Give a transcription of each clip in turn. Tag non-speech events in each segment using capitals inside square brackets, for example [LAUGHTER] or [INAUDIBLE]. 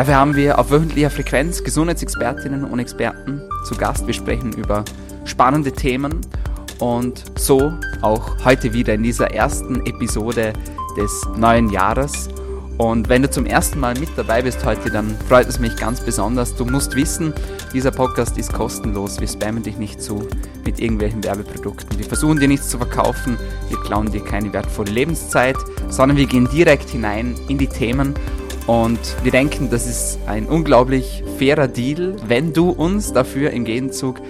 Dafür haben wir auf wöchentlicher Frequenz Gesundheitsexpertinnen und Experten zu Gast. Wir sprechen über spannende Themen und so auch heute wieder in dieser ersten Episode des neuen Jahres. Und wenn du zum ersten Mal mit dabei bist heute, dann freut es mich ganz besonders. Du musst wissen, dieser Podcast ist kostenlos. Wir spammen dich nicht zu mit irgendwelchen Werbeprodukten. Wir versuchen dir nichts zu verkaufen. Wir klauen dir keine wertvolle Lebenszeit, sondern wir gehen direkt hinein in die Themen und wir denken, das ist ein unglaublich fairer Deal, wenn du uns dafür im Gegenzug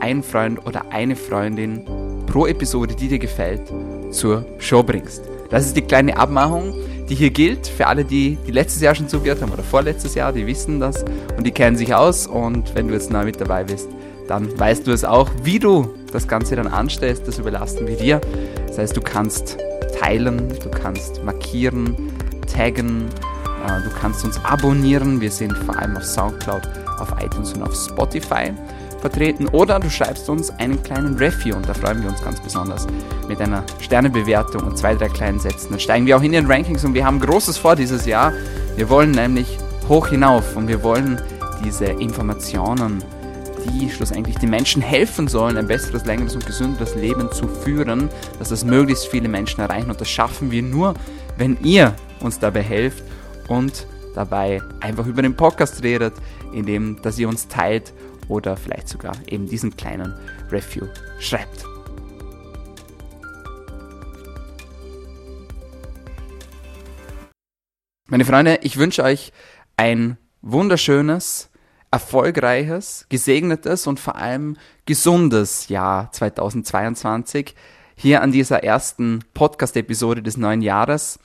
einen Freund oder eine Freundin pro Episode, die dir gefällt, zur Show bringst. Das ist die kleine Abmachung, die hier gilt für alle, die, die letztes Jahr schon zugehört haben oder vorletztes Jahr, die wissen das und die kennen sich aus. Und wenn du jetzt neu mit dabei bist, dann weißt du es auch. Wie du das Ganze dann anstellst, das überlassen wir dir. Das heißt, du kannst teilen, du kannst markieren, taggen, du kannst uns abonnieren. Wir sind vor allem auf Soundcloud, auf iTunes und auf Spotify vertreten. Oder du schreibst uns einen kleinen Review und da freuen wir uns ganz besonders mit einer Sternebewertung und zwei, drei kleinen Sätzen. Dann steigen wir auch in den Rankings und wir haben Großes vor dieses Jahr. Wir wollen nämlich hoch hinauf und wir wollen diese Informationen, die schlussendlich den Menschen helfen sollen, ein besseres, längeres und gesünderes Leben zu führen, dass das möglichst viele Menschen erreichen. Und das schaffen wir nur, wenn ihr uns dabei helft und dabei einfach über den Podcast redet, indem dass ihr uns teilt oder vielleicht sogar eben diesen kleinen Review schreibt. Meine Freunde, ich wünsche euch ein wunderschönes, erfolgreiches, gesegnetes und vor allem gesundes Jahr 2022 hier an dieser ersten Podcast-Episode des neuen Jahres.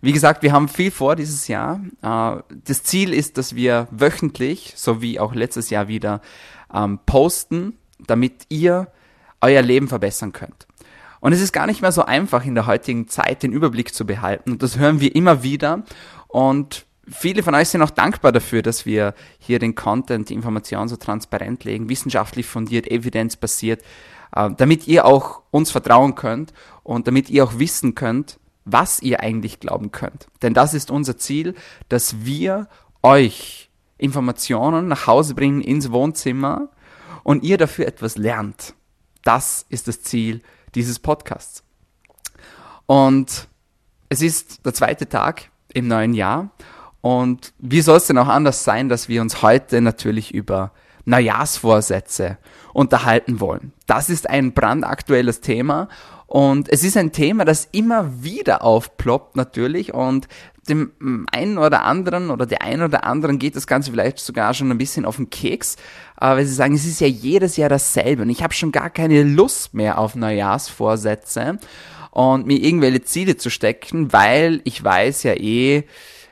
Wie gesagt, wir haben viel vor dieses Jahr. Äh, das Ziel ist, dass wir wöchentlich, so wie auch letztes Jahr wieder, ähm, posten, damit ihr euer Leben verbessern könnt. Und es ist gar nicht mehr so einfach in der heutigen Zeit den Überblick zu behalten. Und das hören wir immer wieder. Und viele von euch sind auch dankbar dafür, dass wir hier den Content, die Information so transparent legen, wissenschaftlich fundiert, evidenzbasiert, äh, damit ihr auch uns vertrauen könnt und damit ihr auch wissen könnt, was ihr eigentlich glauben könnt. Denn das ist unser Ziel, dass wir euch Informationen nach Hause bringen ins Wohnzimmer und ihr dafür etwas lernt. Das ist das Ziel dieses Podcasts. Und es ist der zweite Tag im neuen Jahr. Und wie soll es denn auch anders sein, dass wir uns heute natürlich über Neujahrsvorsätze unterhalten wollen. Das ist ein brandaktuelles Thema und es ist ein Thema, das immer wieder aufploppt natürlich und dem einen oder anderen oder der einen oder anderen geht das Ganze vielleicht sogar schon ein bisschen auf den Keks, weil sie sagen, es ist ja jedes Jahr dasselbe und ich habe schon gar keine Lust mehr auf Neujahrsvorsätze und mir irgendwelche Ziele zu stecken, weil ich weiß ja eh,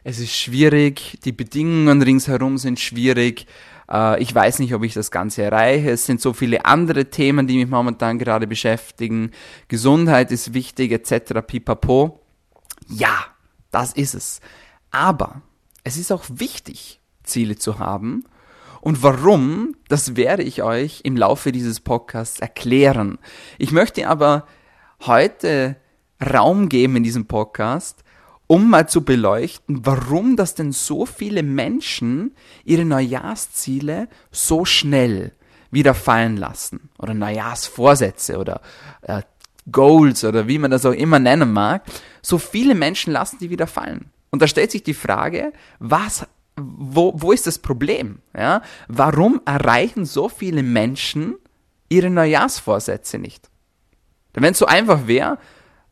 es ist schwierig, die Bedingungen ringsherum sind schwierig äh, ich weiß nicht, ob ich das Ganze erreiche. Es sind so viele andere Themen, die mich momentan gerade beschäftigen. Gesundheit ist wichtig, etc. Pipapo. Ja, das ist es. Aber es ist auch wichtig, Ziele zu haben. Und warum, das werde ich euch im Laufe dieses Podcasts erklären. Ich möchte aber heute Raum geben in diesem Podcast, um mal zu beleuchten, warum das denn so viele Menschen ihre Neujahrsziele so schnell wieder fallen lassen. Oder Neujahrsvorsätze oder äh, Goals oder wie man das auch immer nennen mag. So viele Menschen lassen die wieder fallen. Und da stellt sich die Frage, was, wo, wo ist das Problem? Ja? Warum erreichen so viele Menschen ihre Neujahrsvorsätze nicht? Denn wenn es so einfach wäre,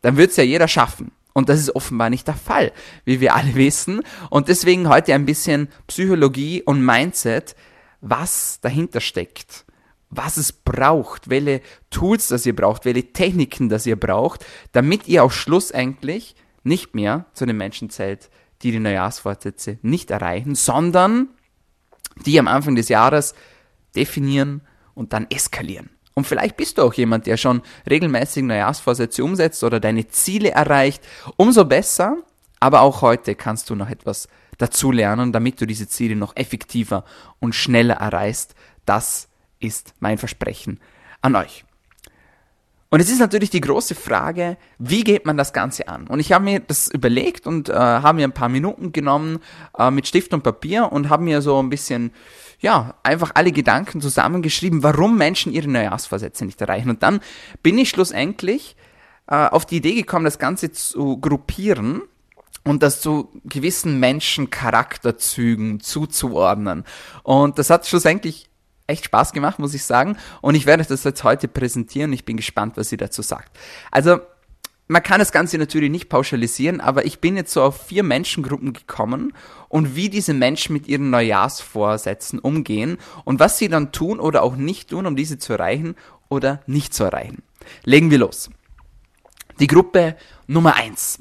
dann würde es ja jeder schaffen. Und das ist offenbar nicht der Fall, wie wir alle wissen. Und deswegen heute ein bisschen Psychologie und Mindset, was dahinter steckt, was es braucht, welche Tools das ihr braucht, welche Techniken das ihr braucht, damit ihr auch schlussendlich nicht mehr zu den Menschen zählt, die die Neujahrsvorsätze nicht erreichen, sondern die am Anfang des Jahres definieren und dann eskalieren. Und vielleicht bist du auch jemand, der schon regelmäßig Neujahrsvorsätze umsetzt oder deine Ziele erreicht. Umso besser, aber auch heute kannst du noch etwas dazulernen, damit du diese Ziele noch effektiver und schneller erreichst. Das ist mein Versprechen an euch. Und es ist natürlich die große Frage, wie geht man das Ganze an? Und ich habe mir das überlegt und äh, habe mir ein paar Minuten genommen äh, mit Stift und Papier und habe mir so ein bisschen, ja, einfach alle Gedanken zusammengeschrieben, warum Menschen ihre Neujahrsvorsätze nicht erreichen. Und dann bin ich schlussendlich äh, auf die Idee gekommen, das Ganze zu gruppieren und das zu gewissen Menschencharakterzügen zuzuordnen. Und das hat schlussendlich echt Spaß gemacht, muss ich sagen. Und ich werde das jetzt heute präsentieren. Ich bin gespannt, was sie dazu sagt. Also, man kann das Ganze natürlich nicht pauschalisieren, aber ich bin jetzt so auf vier Menschengruppen gekommen und wie diese Menschen mit ihren Neujahrsvorsätzen umgehen und was sie dann tun oder auch nicht tun, um diese zu erreichen oder nicht zu erreichen. Legen wir los. Die Gruppe Nummer eins.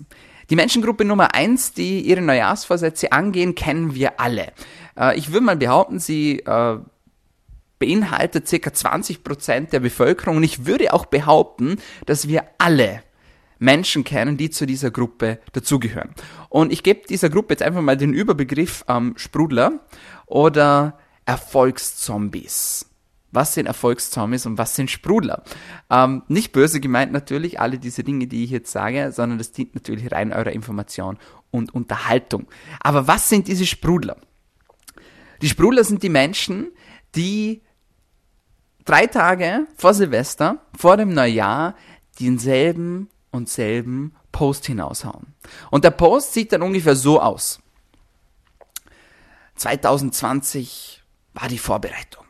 Die Menschengruppe Nummer eins, die ihre Neujahrsvorsätze angehen, kennen wir alle. Äh, ich würde mal behaupten, sie äh, beinhaltet circa 20 Prozent der Bevölkerung. Und ich würde auch behaupten, dass wir alle Menschen kennen, die zu dieser Gruppe dazugehören. Und ich gebe dieser Gruppe jetzt einfach mal den Überbegriff ähm, Sprudler oder Erfolgszombies. Was sind Erfolgszombies und was sind Sprudler? Ähm, nicht böse gemeint natürlich, alle diese Dinge, die ich jetzt sage, sondern das dient natürlich rein eurer Information und Unterhaltung. Aber was sind diese Sprudler? Die Sprudler sind die Menschen, die drei Tage vor Silvester, vor dem Neujahr, denselben und selben Post hinaushauen. Und der Post sieht dann ungefähr so aus. 2020 war die Vorbereitung.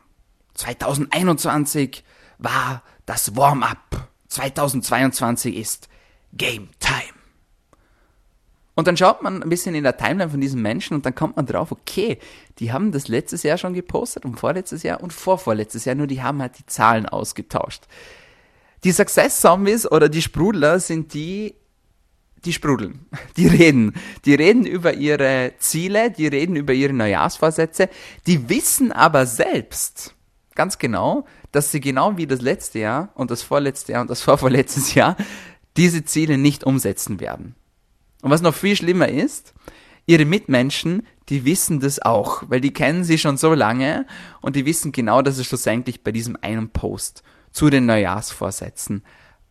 2021 war das Warm-up. 2022 ist Game Time. Und dann schaut man ein bisschen in der Timeline von diesen Menschen und dann kommt man drauf, okay, die haben das letztes Jahr schon gepostet und vorletztes Jahr und vorvorletztes Jahr, nur die haben halt die Zahlen ausgetauscht. Die Success Zombies oder die Sprudler sind die, die sprudeln. [LAUGHS] Die reden. Die reden über ihre Ziele, die reden über ihre Neujahrsvorsätze. Die wissen aber selbst ganz genau, dass sie genau wie das letzte Jahr und das vorletzte Jahr und das [LAUGHS] vorvorletztes Jahr diese Ziele nicht umsetzen werden. Und was noch viel schlimmer ist, ihre Mitmenschen, die wissen das auch, weil die kennen sie schon so lange und die wissen genau, dass es schlussendlich bei diesem einen Post zu den Neujahrsvorsätzen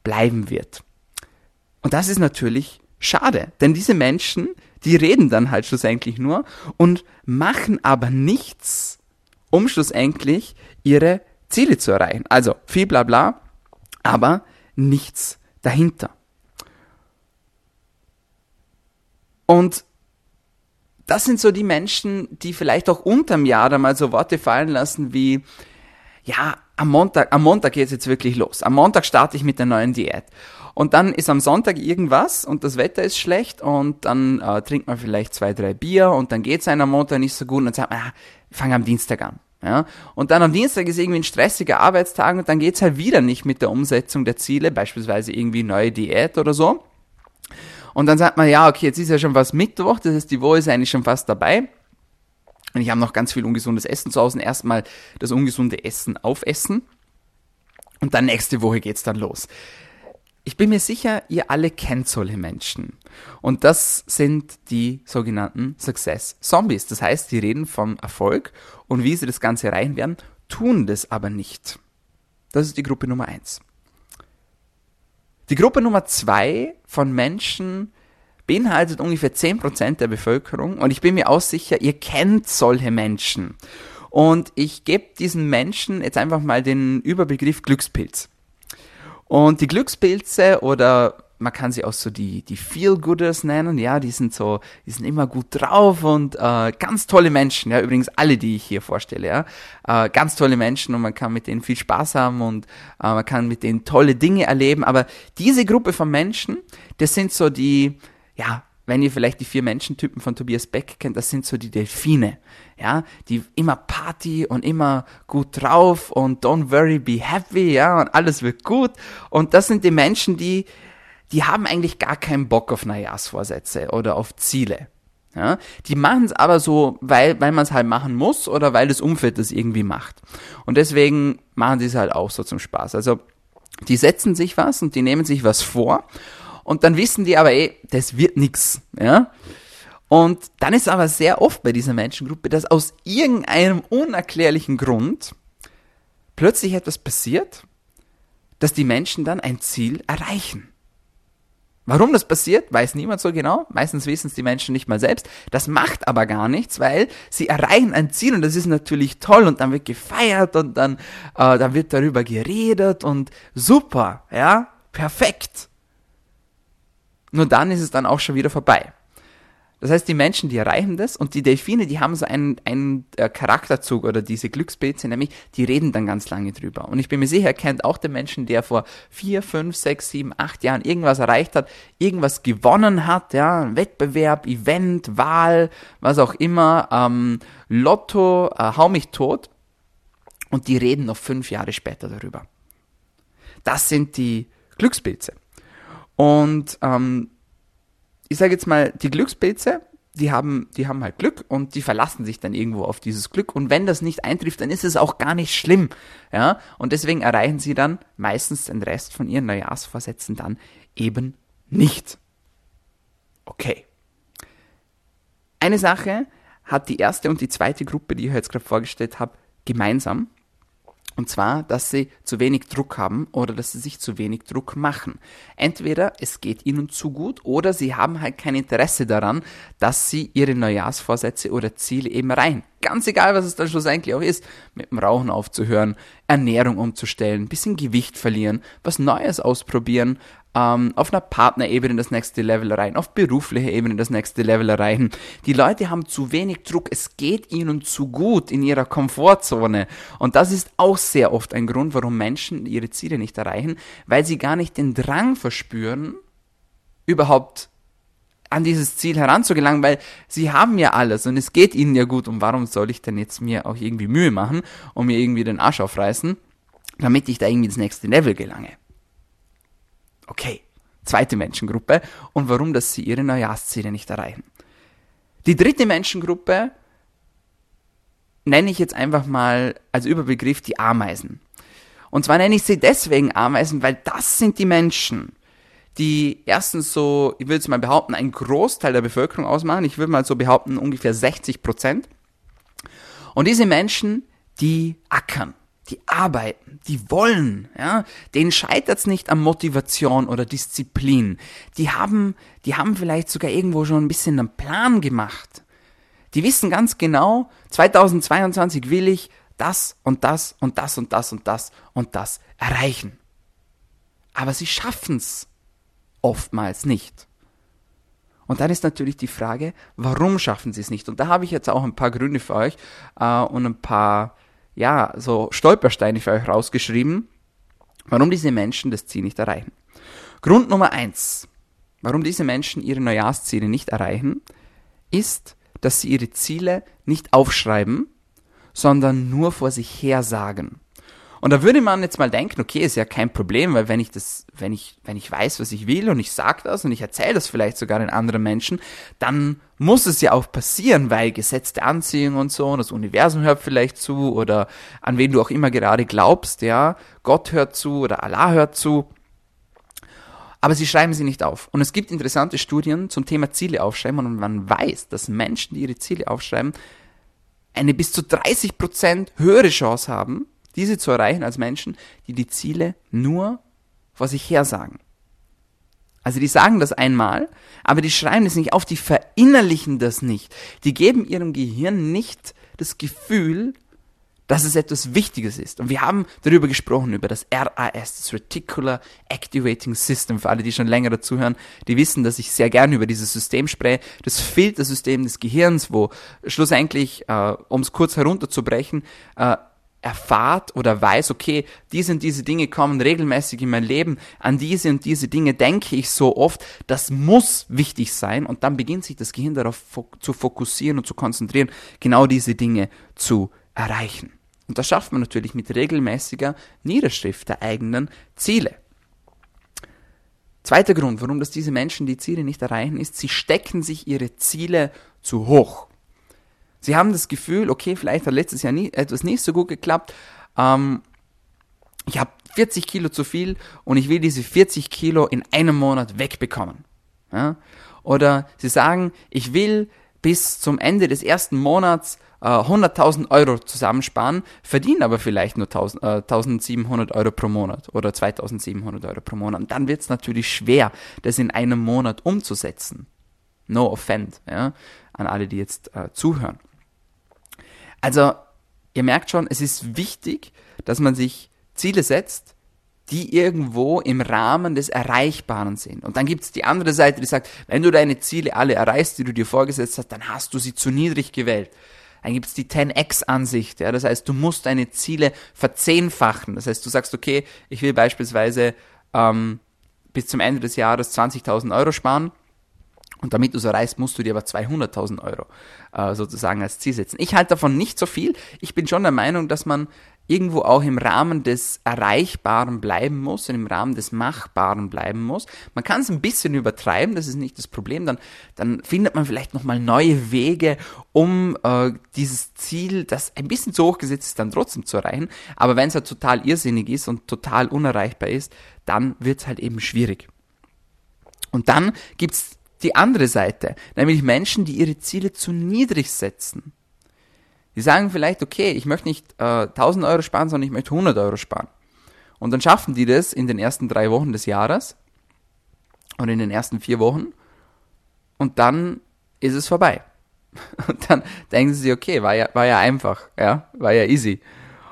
bleiben wird. Und das ist natürlich schade, denn diese Menschen, die reden dann halt schlussendlich nur und machen aber nichts, um schlussendlich ihre Ziele zu erreichen. Also viel bla bla, aber nichts dahinter. Und das sind so die Menschen, die vielleicht auch unterm Jahr da mal so Worte fallen lassen wie, ja, am Montag, am Montag geht's jetzt wirklich los. Am Montag starte ich mit der neuen Diät. Und dann ist am Sonntag irgendwas und das Wetter ist schlecht und dann äh, trinkt man vielleicht zwei, drei Bier und dann geht's einem am Montag nicht so gut und dann sagt man, ah, fang am Dienstag an. Ja? Und dann am Dienstag ist irgendwie ein stressiger Arbeitstag und dann geht's halt wieder nicht mit der Umsetzung der Ziele, beispielsweise irgendwie neue Diät oder so. Und dann sagt man, ja, okay, jetzt ist ja schon fast Mittwoch, das heißt, die Woche ist eigentlich schon fast dabei. Und ich habe noch ganz viel ungesundes Essen zu Hause. Erstmal das ungesunde Essen aufessen. Und dann nächste Woche geht's dann los. Ich bin mir sicher, ihr alle kennt solche Menschen. Und das sind die sogenannten Success Zombies. Das heißt, die reden vom Erfolg und wie sie das Ganze erreichen werden, tun das aber nicht. Das ist die Gruppe Nummer eins. Die Gruppe Nummer zwei von Menschen beinhaltet ungefähr 10% der Bevölkerung und ich bin mir auch sicher, ihr kennt solche Menschen. Und ich gebe diesen Menschen jetzt einfach mal den Überbegriff Glückspilz. Und die Glückspilze oder man kann sie auch so die, die Feel-Gooders nennen, ja, die sind so, die sind immer gut drauf und äh, ganz tolle Menschen, ja, übrigens alle, die ich hier vorstelle, ja, äh, ganz tolle Menschen und man kann mit denen viel Spaß haben und äh, man kann mit denen tolle Dinge erleben, aber diese Gruppe von Menschen, das sind so die, ja, wenn ihr vielleicht die vier Menschentypen von Tobias Beck kennt, das sind so die Delfine, ja, die immer Party und immer gut drauf und don't worry, be happy, ja, und alles wird gut. Und das sind die Menschen, die die haben eigentlich gar keinen Bock auf Neujahrsvorsätze oder auf Ziele. Ja, die machen es aber so, weil, weil man es halt machen muss oder weil das Umfeld das irgendwie macht. Und deswegen machen die es halt auch so zum Spaß. Also die setzen sich was und die nehmen sich was vor und dann wissen die aber, ey, das wird nix. Ja? Und dann ist aber sehr oft bei dieser Menschengruppe, dass aus irgendeinem unerklärlichen Grund plötzlich etwas passiert, dass die Menschen dann ein Ziel erreichen. Warum das passiert, weiß niemand so genau. Meistens wissen es die Menschen nicht mal selbst. Das macht aber gar nichts, weil sie erreichen ein Ziel und das ist natürlich toll und dann wird gefeiert und dann, äh, dann wird darüber geredet und super, ja, perfekt. Nur dann ist es dann auch schon wieder vorbei. Das heißt, die Menschen, die erreichen das und die Delfine, die haben so einen, einen äh, Charakterzug oder diese Glückspilze, nämlich die reden dann ganz lange drüber. Und ich bin mir sicher, er kennt auch den Menschen, der vor vier, fünf, sechs, sieben, acht Jahren irgendwas erreicht hat, irgendwas gewonnen hat, ja, Wettbewerb, Event, Wahl, was auch immer, ähm, Lotto, äh, hau mich tot. Und die reden noch fünf Jahre später darüber. Das sind die Glückspilze. Und ähm, ich sage jetzt mal, die Glückspilze, die haben, die haben halt Glück und die verlassen sich dann irgendwo auf dieses Glück. Und wenn das nicht eintrifft, dann ist es auch gar nicht schlimm. Ja, und deswegen erreichen sie dann meistens den Rest von ihren Neujahrsvorsätzen dann eben nicht. Okay. Eine Sache hat die erste und die zweite Gruppe, die ich jetzt gerade vorgestellt habe, gemeinsam. Und zwar, dass sie zu wenig Druck haben oder dass sie sich zu wenig Druck machen. Entweder es geht ihnen zu gut oder sie haben halt kein Interesse daran, dass sie ihre Neujahrsvorsätze oder Ziele eben rein. Ganz egal, was es dann schlussendlich auch ist, mit dem Rauchen aufzuhören, Ernährung umzustellen, bisschen Gewicht verlieren, was Neues ausprobieren, ähm, auf einer Partnerebene das nächste Level erreichen, auf beruflicher Ebene das nächste Level erreichen. Die Leute haben zu wenig Druck, es geht ihnen zu gut in ihrer Komfortzone. Und das ist auch sehr oft ein Grund, warum Menschen ihre Ziele nicht erreichen, weil sie gar nicht den Drang verspüren, überhaupt an dieses Ziel heranzugelangen, weil sie haben ja alles und es geht ihnen ja gut und warum soll ich denn jetzt mir auch irgendwie Mühe machen und mir irgendwie den Arsch aufreißen, damit ich da irgendwie ins nächste Level gelange. Okay, zweite Menschengruppe und warum, dass sie ihre Neujahrsziele nicht erreichen. Die dritte Menschengruppe nenne ich jetzt einfach mal als Überbegriff die Ameisen. Und zwar nenne ich sie deswegen Ameisen, weil das sind die Menschen, die erstens so, ich würde jetzt mal behaupten, einen Großteil der Bevölkerung ausmachen. Ich würde mal so behaupten, ungefähr 60 Prozent. Und diese Menschen, die ackern die arbeiten, die wollen, ja, denen scheitert's nicht an Motivation oder Disziplin. Die haben, die haben vielleicht sogar irgendwo schon ein bisschen einen Plan gemacht. Die wissen ganz genau, 2022 will ich das und das und das und das und das und das erreichen. Aber sie schaffen's oftmals nicht. Und dann ist natürlich die Frage, warum schaffen sie es nicht? Und da habe ich jetzt auch ein paar Gründe für euch äh, und ein paar ja, so Stolpersteine für euch rausgeschrieben, warum diese Menschen das Ziel nicht erreichen. Grund Nummer eins, warum diese Menschen ihre Neujahrsziele nicht erreichen, ist, dass sie ihre Ziele nicht aufschreiben, sondern nur vor sich her sagen. Und da würde man jetzt mal denken, okay, ist ja kein Problem, weil wenn ich das, wenn ich, wenn ich weiß, was ich will und ich sage das und ich erzähle das vielleicht sogar den anderen Menschen, dann muss es ja auch passieren, weil gesetzte Anziehung und so, und das Universum hört vielleicht zu oder an wen du auch immer gerade glaubst, ja, Gott hört zu oder Allah hört zu. Aber sie schreiben sie nicht auf. Und es gibt interessante Studien zum Thema Ziele aufschreiben und man weiß, dass Menschen, die ihre Ziele aufschreiben, eine bis zu 30% höhere Chance haben, diese zu erreichen als Menschen, die die Ziele nur vor sich her sagen. Also die sagen das einmal, aber die schreiben es nicht auf, die verinnerlichen das nicht. Die geben ihrem Gehirn nicht das Gefühl, dass es etwas Wichtiges ist. Und wir haben darüber gesprochen, über das RAS, das Reticular Activating System. Für alle, die schon länger dazuhören, die wissen, dass ich sehr gerne über dieses System spreche. Das Filtersystem des Gehirns, wo schlussendlich, äh, um es kurz herunterzubrechen, äh, erfahrt oder weiß, okay, diese und diese Dinge kommen regelmäßig in mein Leben, an diese und diese Dinge denke ich so oft, das muss wichtig sein und dann beginnt sich das Gehirn darauf zu fokussieren und zu konzentrieren, genau diese Dinge zu erreichen. Und das schafft man natürlich mit regelmäßiger Niederschrift der eigenen Ziele. Zweiter Grund, warum das diese Menschen die Ziele nicht erreichen, ist, sie stecken sich ihre Ziele zu hoch. Sie haben das Gefühl, okay, vielleicht hat letztes Jahr nie, etwas nicht so gut geklappt. Ähm, ich habe 40 Kilo zu viel und ich will diese 40 Kilo in einem Monat wegbekommen. Ja? Oder sie sagen, ich will bis zum Ende des ersten Monats äh, 100.000 Euro zusammensparen, verdienen aber vielleicht nur 1000, äh, 1.700 Euro pro Monat oder 2.700 Euro pro Monat. Und dann wird es natürlich schwer, das in einem Monat umzusetzen. No offend ja, an alle, die jetzt äh, zuhören. Also, ihr merkt schon, es ist wichtig, dass man sich Ziele setzt, die irgendwo im Rahmen des Erreichbaren sind. Und dann gibt es die andere Seite, die sagt, wenn du deine Ziele alle erreichst, die du dir vorgesetzt hast, dann hast du sie zu niedrig gewählt. Dann gibt es die 10x-Ansicht. Ja, das heißt, du musst deine Ziele verzehnfachen. Das heißt, du sagst, okay, ich will beispielsweise ähm, bis zum Ende des Jahres 20.000 Euro sparen. Und damit du so erreichst, musst du dir aber 200.000 Euro äh, sozusagen als Ziel setzen. Ich halte davon nicht so viel. Ich bin schon der Meinung, dass man irgendwo auch im Rahmen des Erreichbaren bleiben muss und im Rahmen des Machbaren bleiben muss. Man kann es ein bisschen übertreiben, das ist nicht das Problem. Dann, dann findet man vielleicht nochmal neue Wege, um äh, dieses Ziel, das ein bisschen zu hoch gesetzt ist, dann trotzdem zu erreichen. Aber wenn es halt total irrsinnig ist und total unerreichbar ist, dann wird es halt eben schwierig. Und dann gibt es die andere Seite, nämlich Menschen, die ihre Ziele zu niedrig setzen. Die sagen vielleicht, okay, ich möchte nicht äh, 1000 Euro sparen, sondern ich möchte 100 Euro sparen. Und dann schaffen die das in den ersten drei Wochen des Jahres oder in den ersten vier Wochen und dann ist es vorbei. [LAUGHS] Und dann denken sie, okay, war ja, war ja einfach, ja, war ja easy.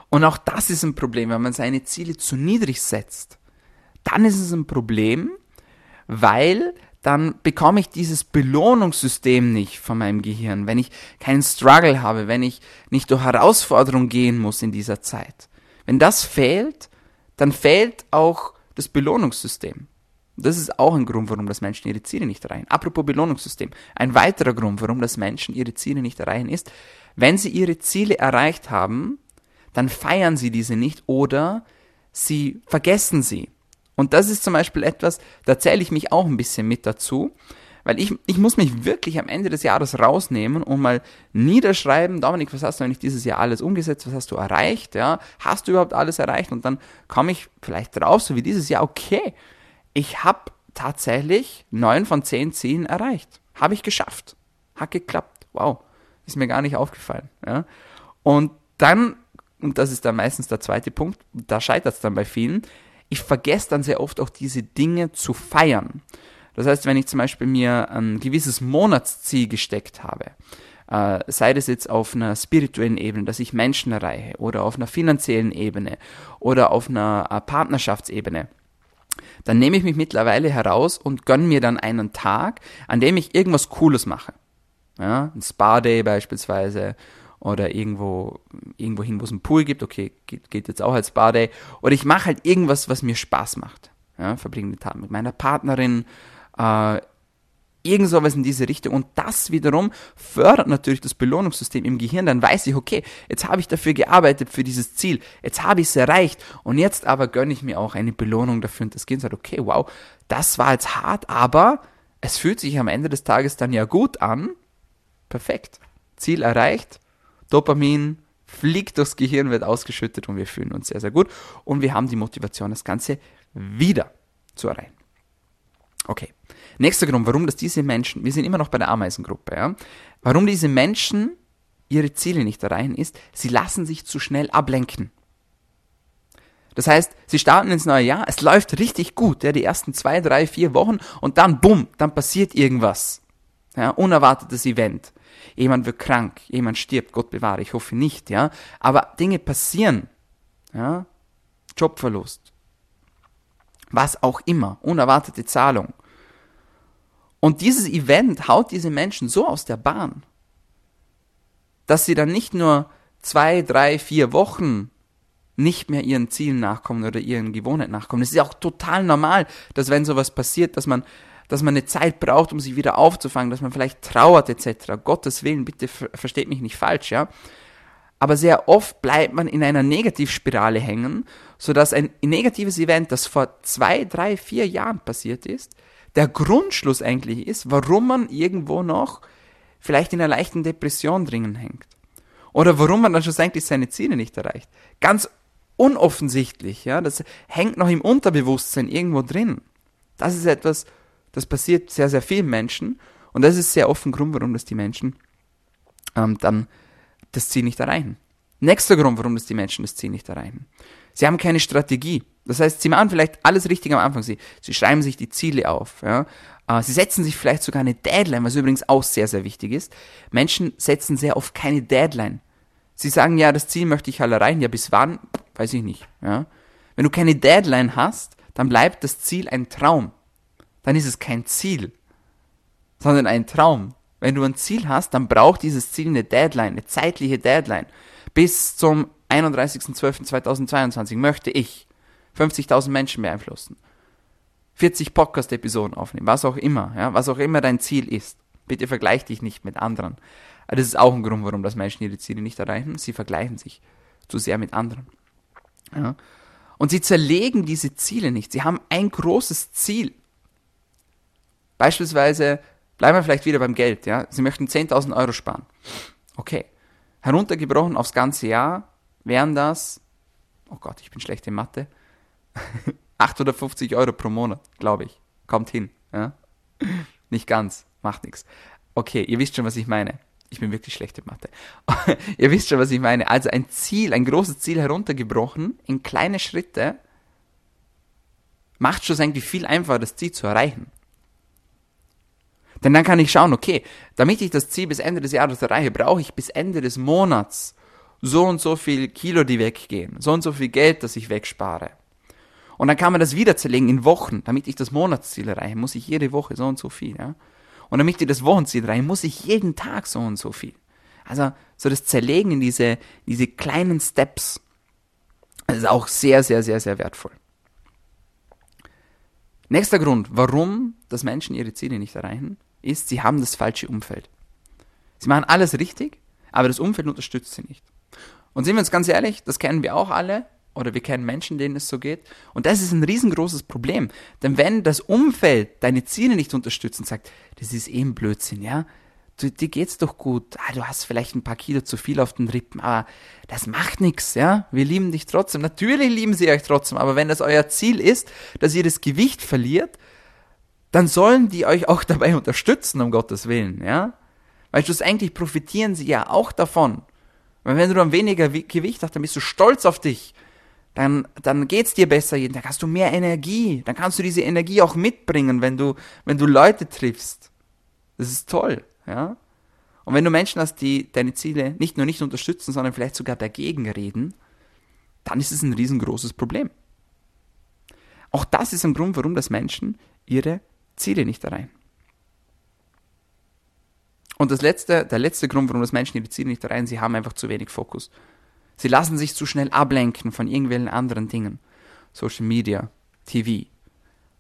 Und auch das ist ein Problem, wenn man seine Ziele zu niedrig setzt. Dann ist es ein Problem, weil dann bekomme ich dieses Belohnungssystem nicht von meinem Gehirn, wenn ich keinen Struggle habe, wenn ich nicht durch Herausforderungen gehen muss in dieser Zeit. Wenn das fehlt, dann fehlt auch das Belohnungssystem. Das ist auch ein Grund, warum das Menschen ihre Ziele nicht erreichen. Apropos Belohnungssystem. Ein weiterer Grund, warum das Menschen ihre Ziele nicht erreichen, ist, wenn sie ihre Ziele erreicht haben, dann feiern sie diese nicht oder sie vergessen sie. Und das ist zum Beispiel etwas, da zähle ich mich auch ein bisschen mit dazu, weil ich, ich muss mich wirklich am Ende des Jahres rausnehmen und mal niederschreiben, Dominik, was hast du eigentlich dieses Jahr alles umgesetzt, was hast du erreicht, ja, hast du überhaupt alles erreicht? Und dann komme ich vielleicht drauf, so wie dieses Jahr, okay, ich habe tatsächlich neun von zehn Zielen erreicht. Habe ich geschafft. Hat geklappt. Wow. Ist mir gar nicht aufgefallen. Ja. Und dann, und das ist dann meistens der zweite Punkt, da scheitert es dann bei vielen, ich vergesse dann sehr oft auch diese Dinge zu feiern. Das heißt, wenn ich zum Beispiel mir ein gewisses Monatsziel gesteckt habe, äh, sei das jetzt auf einer spirituellen Ebene, dass ich Menschen erreiche, oder auf einer finanziellen Ebene, oder auf einer äh, Partnerschaftsebene, dann nehme ich mich mittlerweile heraus und gönne mir dann einen Tag, an dem ich irgendwas Cooles mache. Ja, ein Spa-Day beispielsweise oder irgendwo, irgendwo hin, wo es einen Pool gibt, okay, geht, geht jetzt auch als Spa-Day. Oder ich mache halt irgendwas, was mir Spaß macht. Ja, verbringe den Tag mit meiner Partnerin, äh, irgend sowas in diese Richtung. Und das wiederum fördert natürlich das Belohnungssystem im Gehirn. Dann weiß ich, okay, jetzt habe ich dafür gearbeitet, für dieses Ziel. Jetzt habe ich es erreicht. Und jetzt aber gönne ich mir auch eine Belohnung dafür. Und das Gehirn sagt, okay, wow, das war jetzt hart, aber es fühlt sich am Ende des Tages dann ja gut an. Perfekt. Ziel erreicht. Dopamin fliegt durchs Gehirn, wird ausgeschüttet und wir fühlen uns sehr, sehr gut. Und wir haben die Motivation, das Ganze wieder zu erreichen. Okay. Nächster Grund, warum das diese Menschen, wir sind immer noch bei der Ameisengruppe, ja, warum diese Menschen ihre Ziele nicht erreichen, ist, sie lassen sich zu schnell ablenken. Das heißt, sie starten ins neue Jahr, es läuft richtig gut, ja, die ersten zwei, drei, vier Wochen und dann, bumm, dann passiert irgendwas. Ja, unerwartetes Event jemand wird krank, jemand stirbt, Gott bewahre, ich hoffe nicht, ja. Aber Dinge passieren, ja. Jobverlust, was auch immer, unerwartete Zahlung. Und dieses Event haut diese Menschen so aus der Bahn, dass sie dann nicht nur zwei, drei, vier Wochen nicht mehr ihren Zielen nachkommen oder ihren Gewohnheiten nachkommen. Es ist auch total normal, dass wenn sowas passiert, dass man dass man eine Zeit braucht, um sich wieder aufzufangen, dass man vielleicht trauert etc. Gottes Willen, bitte versteht mich nicht falsch, ja. Aber sehr oft bleibt man in einer Negativspirale hängen, sodass ein negatives Event, das vor zwei, drei, vier Jahren passiert ist, der Grundschluss eigentlich ist, warum man irgendwo noch vielleicht in einer leichten Depression drinnen hängt. Oder warum man dann schlussendlich seine Ziele nicht erreicht. Ganz unoffensichtlich, ja, das hängt noch im Unterbewusstsein irgendwo drin. Das ist etwas, das passiert sehr, sehr vielen Menschen und das ist sehr oft ein Grund, warum das die Menschen ähm, dann das Ziel nicht erreichen. Nächster Grund, warum das die Menschen das Ziel nicht erreichen. Sie haben keine Strategie. Das heißt, sie machen vielleicht alles richtig am Anfang. Sie, sie schreiben sich die Ziele auf. Ja? Äh, sie setzen sich vielleicht sogar eine Deadline, was übrigens auch sehr, sehr wichtig ist. Menschen setzen sehr oft keine Deadline. Sie sagen, ja, das Ziel möchte ich halt erreichen. Ja, bis wann? Weiß ich nicht. Ja? Wenn du keine Deadline hast, dann bleibt das Ziel ein Traum. Dann ist es kein Ziel, sondern ein Traum. Wenn du ein Ziel hast, dann braucht dieses Ziel eine Deadline, eine zeitliche Deadline. Bis zum 31.12.2022 möchte ich 50.000 Menschen beeinflussen. 40 Podcast-Episoden aufnehmen, was auch immer, ja, was auch immer dein Ziel ist. Bitte vergleich dich nicht mit anderen. Das ist auch ein Grund, warum das Menschen ihre Ziele nicht erreichen. Sie vergleichen sich zu sehr mit anderen. Ja. Und sie zerlegen diese Ziele nicht. Sie haben ein großes Ziel. Beispielsweise, bleiben wir vielleicht wieder beim Geld, ja. Sie möchten 10.000 Euro sparen. Okay. Heruntergebrochen aufs ganze Jahr wären das, oh Gott, ich bin schlecht in Mathe, [LAUGHS] 850 Euro pro Monat, glaube ich. Kommt hin. Ja? Nicht ganz, macht nichts. Okay, ihr wisst schon, was ich meine. Ich bin wirklich schlecht in Mathe. [LAUGHS] ihr wisst schon, was ich meine. Also ein Ziel, ein großes Ziel heruntergebrochen in kleine Schritte macht schlussendlich viel einfacher, das Ziel zu erreichen. Denn dann kann ich schauen, okay, damit ich das Ziel bis Ende des Jahres erreiche, brauche ich bis Ende des Monats so und so viel Kilo, die weggehen, so und so viel Geld, das ich wegspare. Und dann kann man das wieder zerlegen in Wochen. Damit ich das Monatsziel erreiche, muss ich jede Woche so und so viel. Ja? Und damit ich das Wochenziel erreiche, muss ich jeden Tag so und so viel. Also so das Zerlegen in diese, diese kleinen Steps ist auch sehr, sehr, sehr, sehr wertvoll. Nächster Grund, warum das Menschen ihre Ziele nicht erreichen, ist, sie haben das falsche Umfeld. Sie machen alles richtig, aber das Umfeld unterstützt sie nicht. Und sind wir uns ganz ehrlich, das kennen wir auch alle oder wir kennen Menschen, denen es so geht. Und das ist ein riesengroßes Problem. Denn wenn das Umfeld deine Ziele nicht unterstützt und sagt, das ist ein Blödsinn, ja, du, dir geht's doch gut, ah, du hast vielleicht ein paar Kilo zu viel auf den Rippen, aber das macht nichts, ja, wir lieben dich trotzdem. Natürlich lieben sie euch trotzdem, aber wenn das euer Ziel ist, dass ihr das Gewicht verliert, dann sollen die euch auch [LAUGHS] dabei unterstützen, um Gottes Willen, ja. Weil schlussendlich profitieren sie ja auch davon. Weil wenn du dann weniger Gewicht hast, dann bist du stolz auf dich dann, dann geht's dir besser jeden Tag, hast du mehr Energie, dann kannst du diese Energie auch mitbringen, wenn du, wenn du Leute triffst. Das ist toll, ja. Und wenn du Menschen hast, die deine Ziele nicht nur nicht unterstützen, sondern vielleicht sogar dagegen reden, dann ist es ein riesengroßes Problem. Auch das ist ein Grund, warum das Menschen ihre Ziele nicht erreichen. Und das letzte, der letzte Grund, warum das Menschen ihre Ziele nicht erreichen, sie haben einfach zu wenig Fokus. Sie lassen sich zu schnell ablenken von irgendwelchen anderen Dingen. Social Media, TV,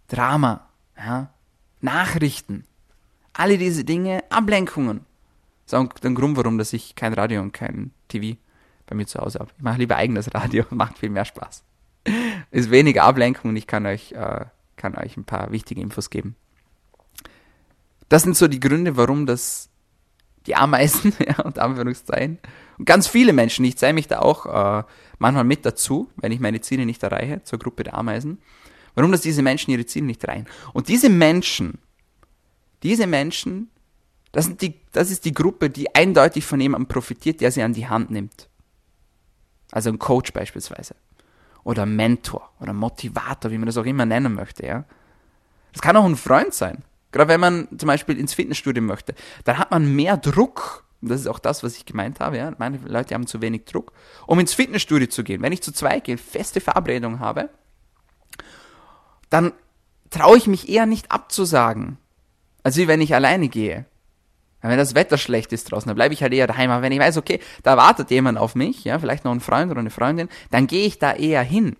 Drama, ja, Nachrichten. Alle diese Dinge, Ablenkungen. Das ist auch der Grund, warum dass ich kein Radio und kein TV bei mir zu Hause habe. Ich mache lieber eigenes Radio, [LAUGHS] macht viel mehr Spaß. Ist weniger Ablenkung und ich kann euch, äh, kann euch ein paar wichtige Infos geben. Das sind so die Gründe, warum das die Ameisen, [LAUGHS] ja, unter Anführungszeichen, und ganz viele Menschen, ich zähle mich da auch äh, manchmal mit dazu, wenn ich meine Ziele nicht erreiche, zur Gruppe der Ameisen, warum dass diese Menschen ihre Ziele nicht erreichen. Und diese Menschen, diese Menschen, das, sind die, das ist die Gruppe, die eindeutig von jemandem profitiert, der sie an die Hand nimmt. Also ein Coach beispielsweise. Oder Mentor oder Motivator, wie man das auch immer nennen möchte, ja. Das kann auch ein Freund sein. Gerade wenn man zum Beispiel ins Fitnessstudio möchte, dann hat man mehr Druck das ist auch das, was ich gemeint habe, ja. Meine Leute haben zu wenig Druck, um ins Fitnessstudio zu gehen. Wenn ich zu zweit gehe, feste Verabredung habe, dann traue ich mich eher nicht abzusagen, als wie wenn ich alleine gehe. Wenn das Wetter schlecht ist draußen, dann bleibe ich halt eher daheim. Aber wenn ich weiß, okay, da wartet jemand auf mich, ja, vielleicht noch ein Freund oder eine Freundin, dann gehe ich da eher hin.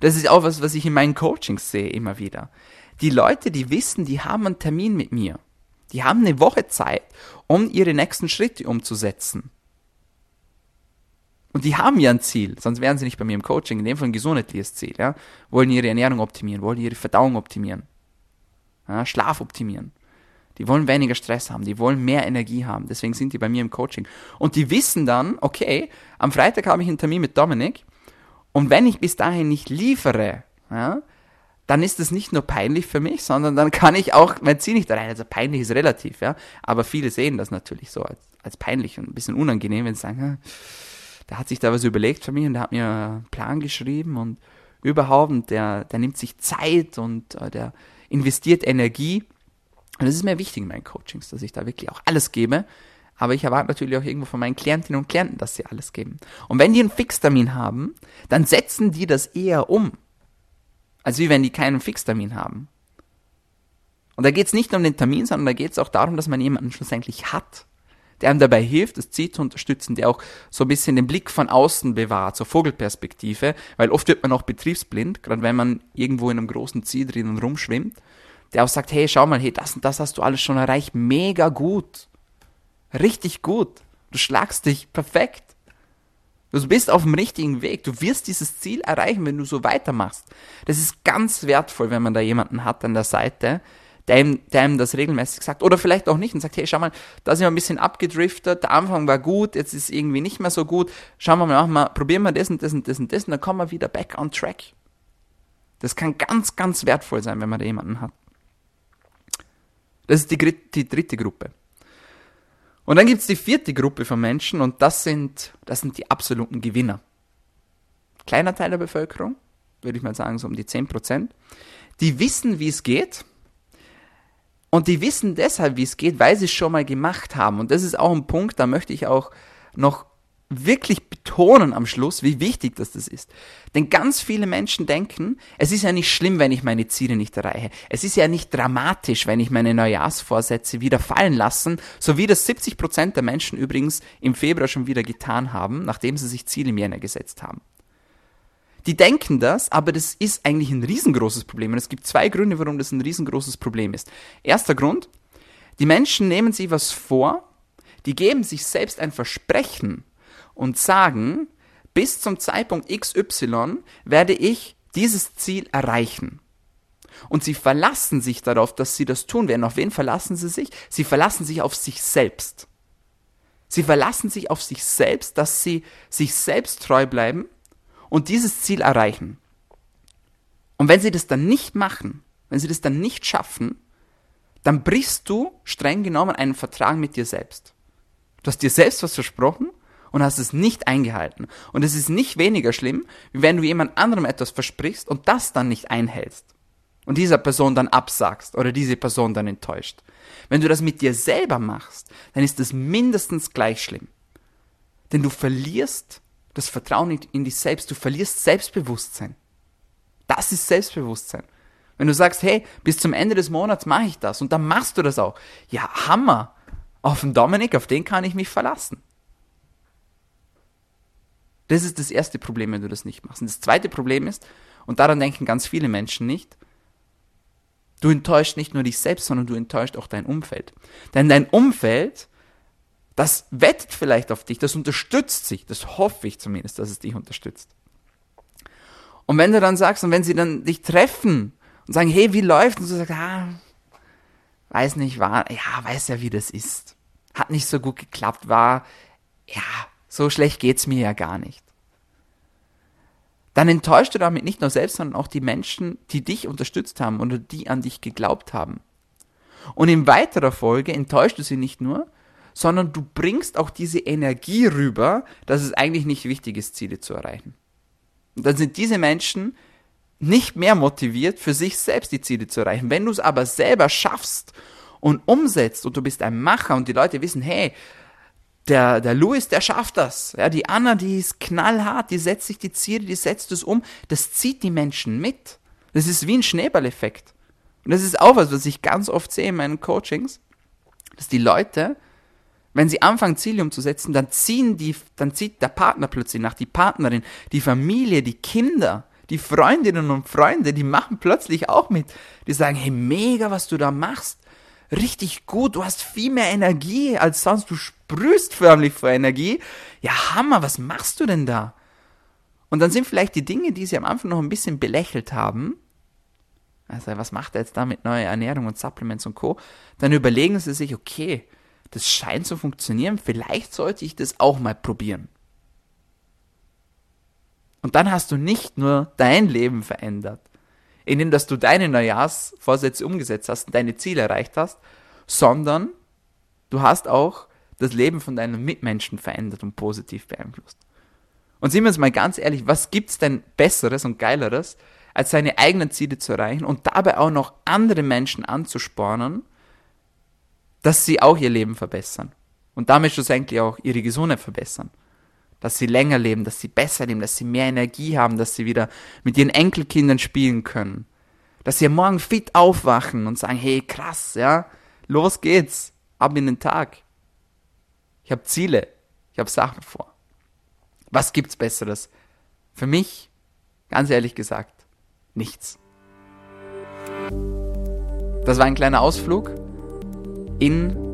Das ist auch was, was ich in meinen Coachings sehe immer wieder. Die Leute, die wissen, die haben einen Termin mit mir. Die haben eine Woche Zeit, um ihre nächsten Schritte umzusetzen. Und die haben ja ein Ziel, sonst wären sie nicht bei mir im Coaching, in dem Fall ein gesundheitliches Ziel. Ja? Wollen ihre Ernährung optimieren, wollen ihre Verdauung optimieren, ja? Schlaf optimieren. Die wollen weniger Stress haben, die wollen mehr Energie haben. Deswegen sind die bei mir im Coaching. Und die wissen dann, okay, am Freitag habe ich einen Termin mit Dominik. Und wenn ich bis dahin nicht liefere, ja, dann ist es nicht nur peinlich für mich, sondern dann kann ich auch mein Ziel nicht erreichen. Also peinlich ist relativ, ja. Aber viele sehen das natürlich so als, als peinlich und ein bisschen unangenehm, wenn sie sagen, der hat sich da was überlegt für mich und der hat mir einen Plan geschrieben und überhaupt, und der, der nimmt sich Zeit und äh, der investiert Energie. Und das ist mir wichtig in meinen Coachings, dass ich da wirklich auch alles gebe. Aber ich erwarte natürlich auch irgendwo von meinen Klientinnen und Klienten, dass sie alles geben. Und wenn die einen Fixtermin haben, dann setzen die das eher um, als wie wenn die keinen Fixtermin haben. Und da geht es nicht nur um den Termin, sondern da geht es auch darum, dass man jemanden schlussendlich hat, der einem dabei hilft, das Ziel zu unterstützen, der auch so ein bisschen den Blick von außen bewahrt, so Vogelperspektive, weil oft wird man auch betriebsblind, gerade wenn man irgendwo in einem großen Ziel drinnen rumschwimmt, der auch sagt, hey, schau mal, hey, das und das hast du alles schon erreicht, mega gut. Richtig gut. Du schlagst dich perfekt. Du bist auf dem richtigen Weg. Du wirst dieses Ziel erreichen, wenn du so weitermachst. Das ist ganz wertvoll, wenn man da jemanden hat an der Seite, der ihm, der ihm das regelmäßig sagt. Oder vielleicht auch nicht und sagt, hey, schau mal, da sind wir ein bisschen abgedriftet, der Anfang war gut, jetzt ist irgendwie nicht mehr so gut. Schauen wir mal, mal probieren wir das und das und das und das und dann kommen wir wieder back on track. Das kann ganz, ganz wertvoll sein, wenn man da jemanden hat. Das ist die, die dritte Gruppe. Und dann gibt es die vierte Gruppe von Menschen und das sind, das sind die absoluten Gewinner. Kleiner Teil der Bevölkerung, würde ich mal sagen, so um die 10%. Die wissen, wie es geht, und die wissen deshalb, wie es geht, weil sie es schon mal gemacht haben. Und das ist auch ein Punkt, da möchte ich auch noch wirklich betonen am Schluss, wie wichtig das, das ist. Denn ganz viele Menschen denken, es ist ja nicht schlimm, wenn ich meine Ziele nicht erreiche. Es ist ja nicht dramatisch, wenn ich meine Neujahrsvorsätze wieder fallen lassen, so wie das 70 Prozent der Menschen übrigens im Februar schon wieder getan haben, nachdem sie sich Ziele im Jänner gesetzt haben. Die denken das, aber das ist eigentlich ein riesengroßes Problem. Und es gibt zwei Gründe, warum das ein riesengroßes Problem ist. Erster Grund, die Menschen nehmen sich was vor, die geben sich selbst ein Versprechen und sagen, bis zum Zeitpunkt XY werde ich dieses Ziel erreichen. Und sie verlassen sich darauf, dass sie das tun werden. Auf wen verlassen sie sich? Sie verlassen sich auf sich selbst. Sie verlassen sich auf sich selbst, dass sie sich selbst treu bleiben und dieses Ziel erreichen. Und wenn sie das dann nicht machen, wenn sie das dann nicht schaffen, dann brichst du streng genommen einen Vertrag mit dir selbst. Du hast dir selbst was versprochen und hast es nicht eingehalten. Und es ist nicht weniger schlimm, wie wenn du jemand anderem etwas versprichst und das dann nicht einhältst. Und dieser Person dann absagst oder diese Person dann enttäuscht. Wenn du das mit dir selber machst, dann ist es mindestens gleich schlimm. Denn du verlierst das Vertrauen in dich selbst. Du verlierst Selbstbewusstsein. Das ist Selbstbewusstsein. Wenn du sagst, hey, bis zum Ende des Monats mache ich das und dann machst du das auch. Ja, Hammer. Auf den Dominik, auf den kann ich mich verlassen. Das ist das erste Problem, wenn du das nicht machst. Und das zweite Problem ist, und daran denken ganz viele Menschen nicht, du enttäuscht nicht nur dich selbst, sondern du enttäuscht auch dein Umfeld. Denn dein Umfeld das wettet vielleicht auf dich, das unterstützt sich, das hoffe ich zumindest, dass es dich unterstützt. Und wenn du dann sagst, und wenn sie dann dich treffen und sagen, hey, wie läuft? Und du sagst, ah, weiß nicht, war, ja, weiß ja, wie das ist. Hat nicht so gut geklappt, war, ja, so schlecht geht's mir ja gar nicht. Dann enttäuscht du damit nicht nur selbst, sondern auch die Menschen, die dich unterstützt haben oder die an dich geglaubt haben. Und in weiterer Folge enttäuscht du sie nicht nur, sondern du bringst auch diese Energie rüber, dass es eigentlich nicht wichtig ist, Ziele zu erreichen. Und dann sind diese Menschen nicht mehr motiviert, für sich selbst die Ziele zu erreichen. Wenn du es aber selber schaffst und umsetzt und du bist ein Macher und die Leute wissen, hey, der, der Louis, der schafft das. Ja, die Anna, die ist knallhart, die setzt sich die Ziele, die setzt es um. Das zieht die Menschen mit. Das ist wie ein Schneeballeffekt. Und das ist auch was, was ich ganz oft sehe in meinen Coachings, dass die Leute wenn sie anfangen, Ziele umzusetzen, dann ziehen die, dann zieht der Partner plötzlich nach, die Partnerin, die Familie, die Kinder, die Freundinnen und Freunde, die machen plötzlich auch mit. Die sagen, hey, mega, was du da machst. Richtig gut, du hast viel mehr Energie als sonst, du sprühst förmlich vor Energie. Ja, Hammer, was machst du denn da? Und dann sind vielleicht die Dinge, die sie am Anfang noch ein bisschen belächelt haben, Also was macht er jetzt da mit neuer Ernährung und Supplements und Co., dann überlegen sie sich, okay, das scheint zu funktionieren, vielleicht sollte ich das auch mal probieren. Und dann hast du nicht nur dein Leben verändert, indem dass du deine Neujahrsvorsätze umgesetzt hast und deine Ziele erreicht hast, sondern du hast auch das Leben von deinen Mitmenschen verändert und positiv beeinflusst. Und sehen wir uns mal ganz ehrlich, was gibt's denn Besseres und Geileres, als seine eigenen Ziele zu erreichen und dabei auch noch andere Menschen anzuspornen, dass sie auch ihr Leben verbessern und damit schlussendlich auch ihre Gesundheit verbessern. Dass sie länger leben, dass sie besser leben, dass sie mehr Energie haben, dass sie wieder mit ihren Enkelkindern spielen können. Dass sie am Morgen fit aufwachen und sagen, hey, krass, ja, los geht's, ab in den Tag. Ich habe Ziele, ich habe Sachen vor. Was gibt's Besseres? Für mich, ganz ehrlich gesagt, nichts. Das war ein kleiner Ausflug in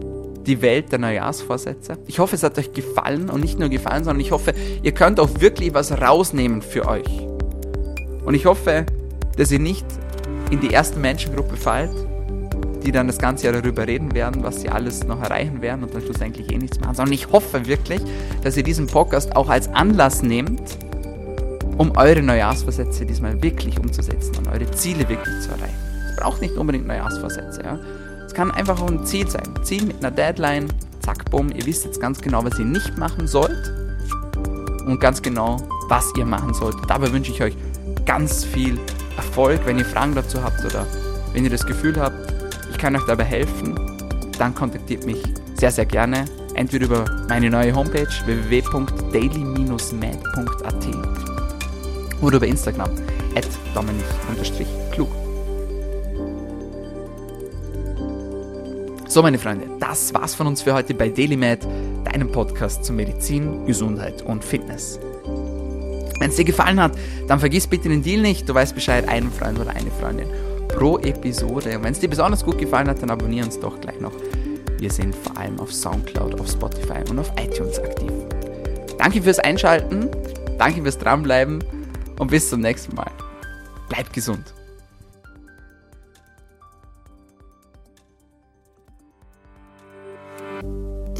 die Welt der Neujahrsvorsätze. Ich hoffe, es hat euch gefallen und nicht nur gefallen, sondern ich hoffe, ihr könnt auch wirklich was rausnehmen für euch. Und ich hoffe, dass ihr nicht in die erste Menschengruppe fallt, die dann das ganze Jahr darüber reden werden, was sie alles noch erreichen werden und dann schlussendlich eh nichts machen, sondern ich hoffe wirklich, dass ihr diesen Podcast auch als Anlass nehmt, um eure Neujahrsvorsätze diesmal wirklich umzusetzen und eure Ziele wirklich zu erreichen. Es braucht nicht unbedingt Neujahrsvorsätze, ja. Es kann einfach auch ein Ziel sein. Ein Ziel mit einer Deadline, zack, bumm, ihr wisst jetzt ganz genau, was ihr nicht machen sollt und ganz genau, was ihr machen sollt. Dabei wünsche ich euch ganz viel Erfolg. Wenn ihr Fragen dazu habt oder wenn ihr das Gefühl habt, ich kann euch dabei helfen, dann kontaktiert mich sehr, sehr gerne. Entweder über meine neue Homepage www.daily-mad.at oder über Instagram at dominik-klug. So, meine Freunde, das war's von uns für heute bei DailyMed, deinem Podcast zu Medizin, Gesundheit und Fitness. Wenn es dir gefallen hat, dann vergiss bitte den Deal nicht. Du weißt Bescheid, einen Freund oder eine Freundin pro Episode. Und wenn es dir besonders gut gefallen hat, dann abonniere uns doch gleich noch. Wir sind vor allem auf Soundcloud, auf Spotify und auf iTunes aktiv. Danke fürs Einschalten, danke fürs Dranbleiben und bis zum nächsten Mal. Bleib gesund.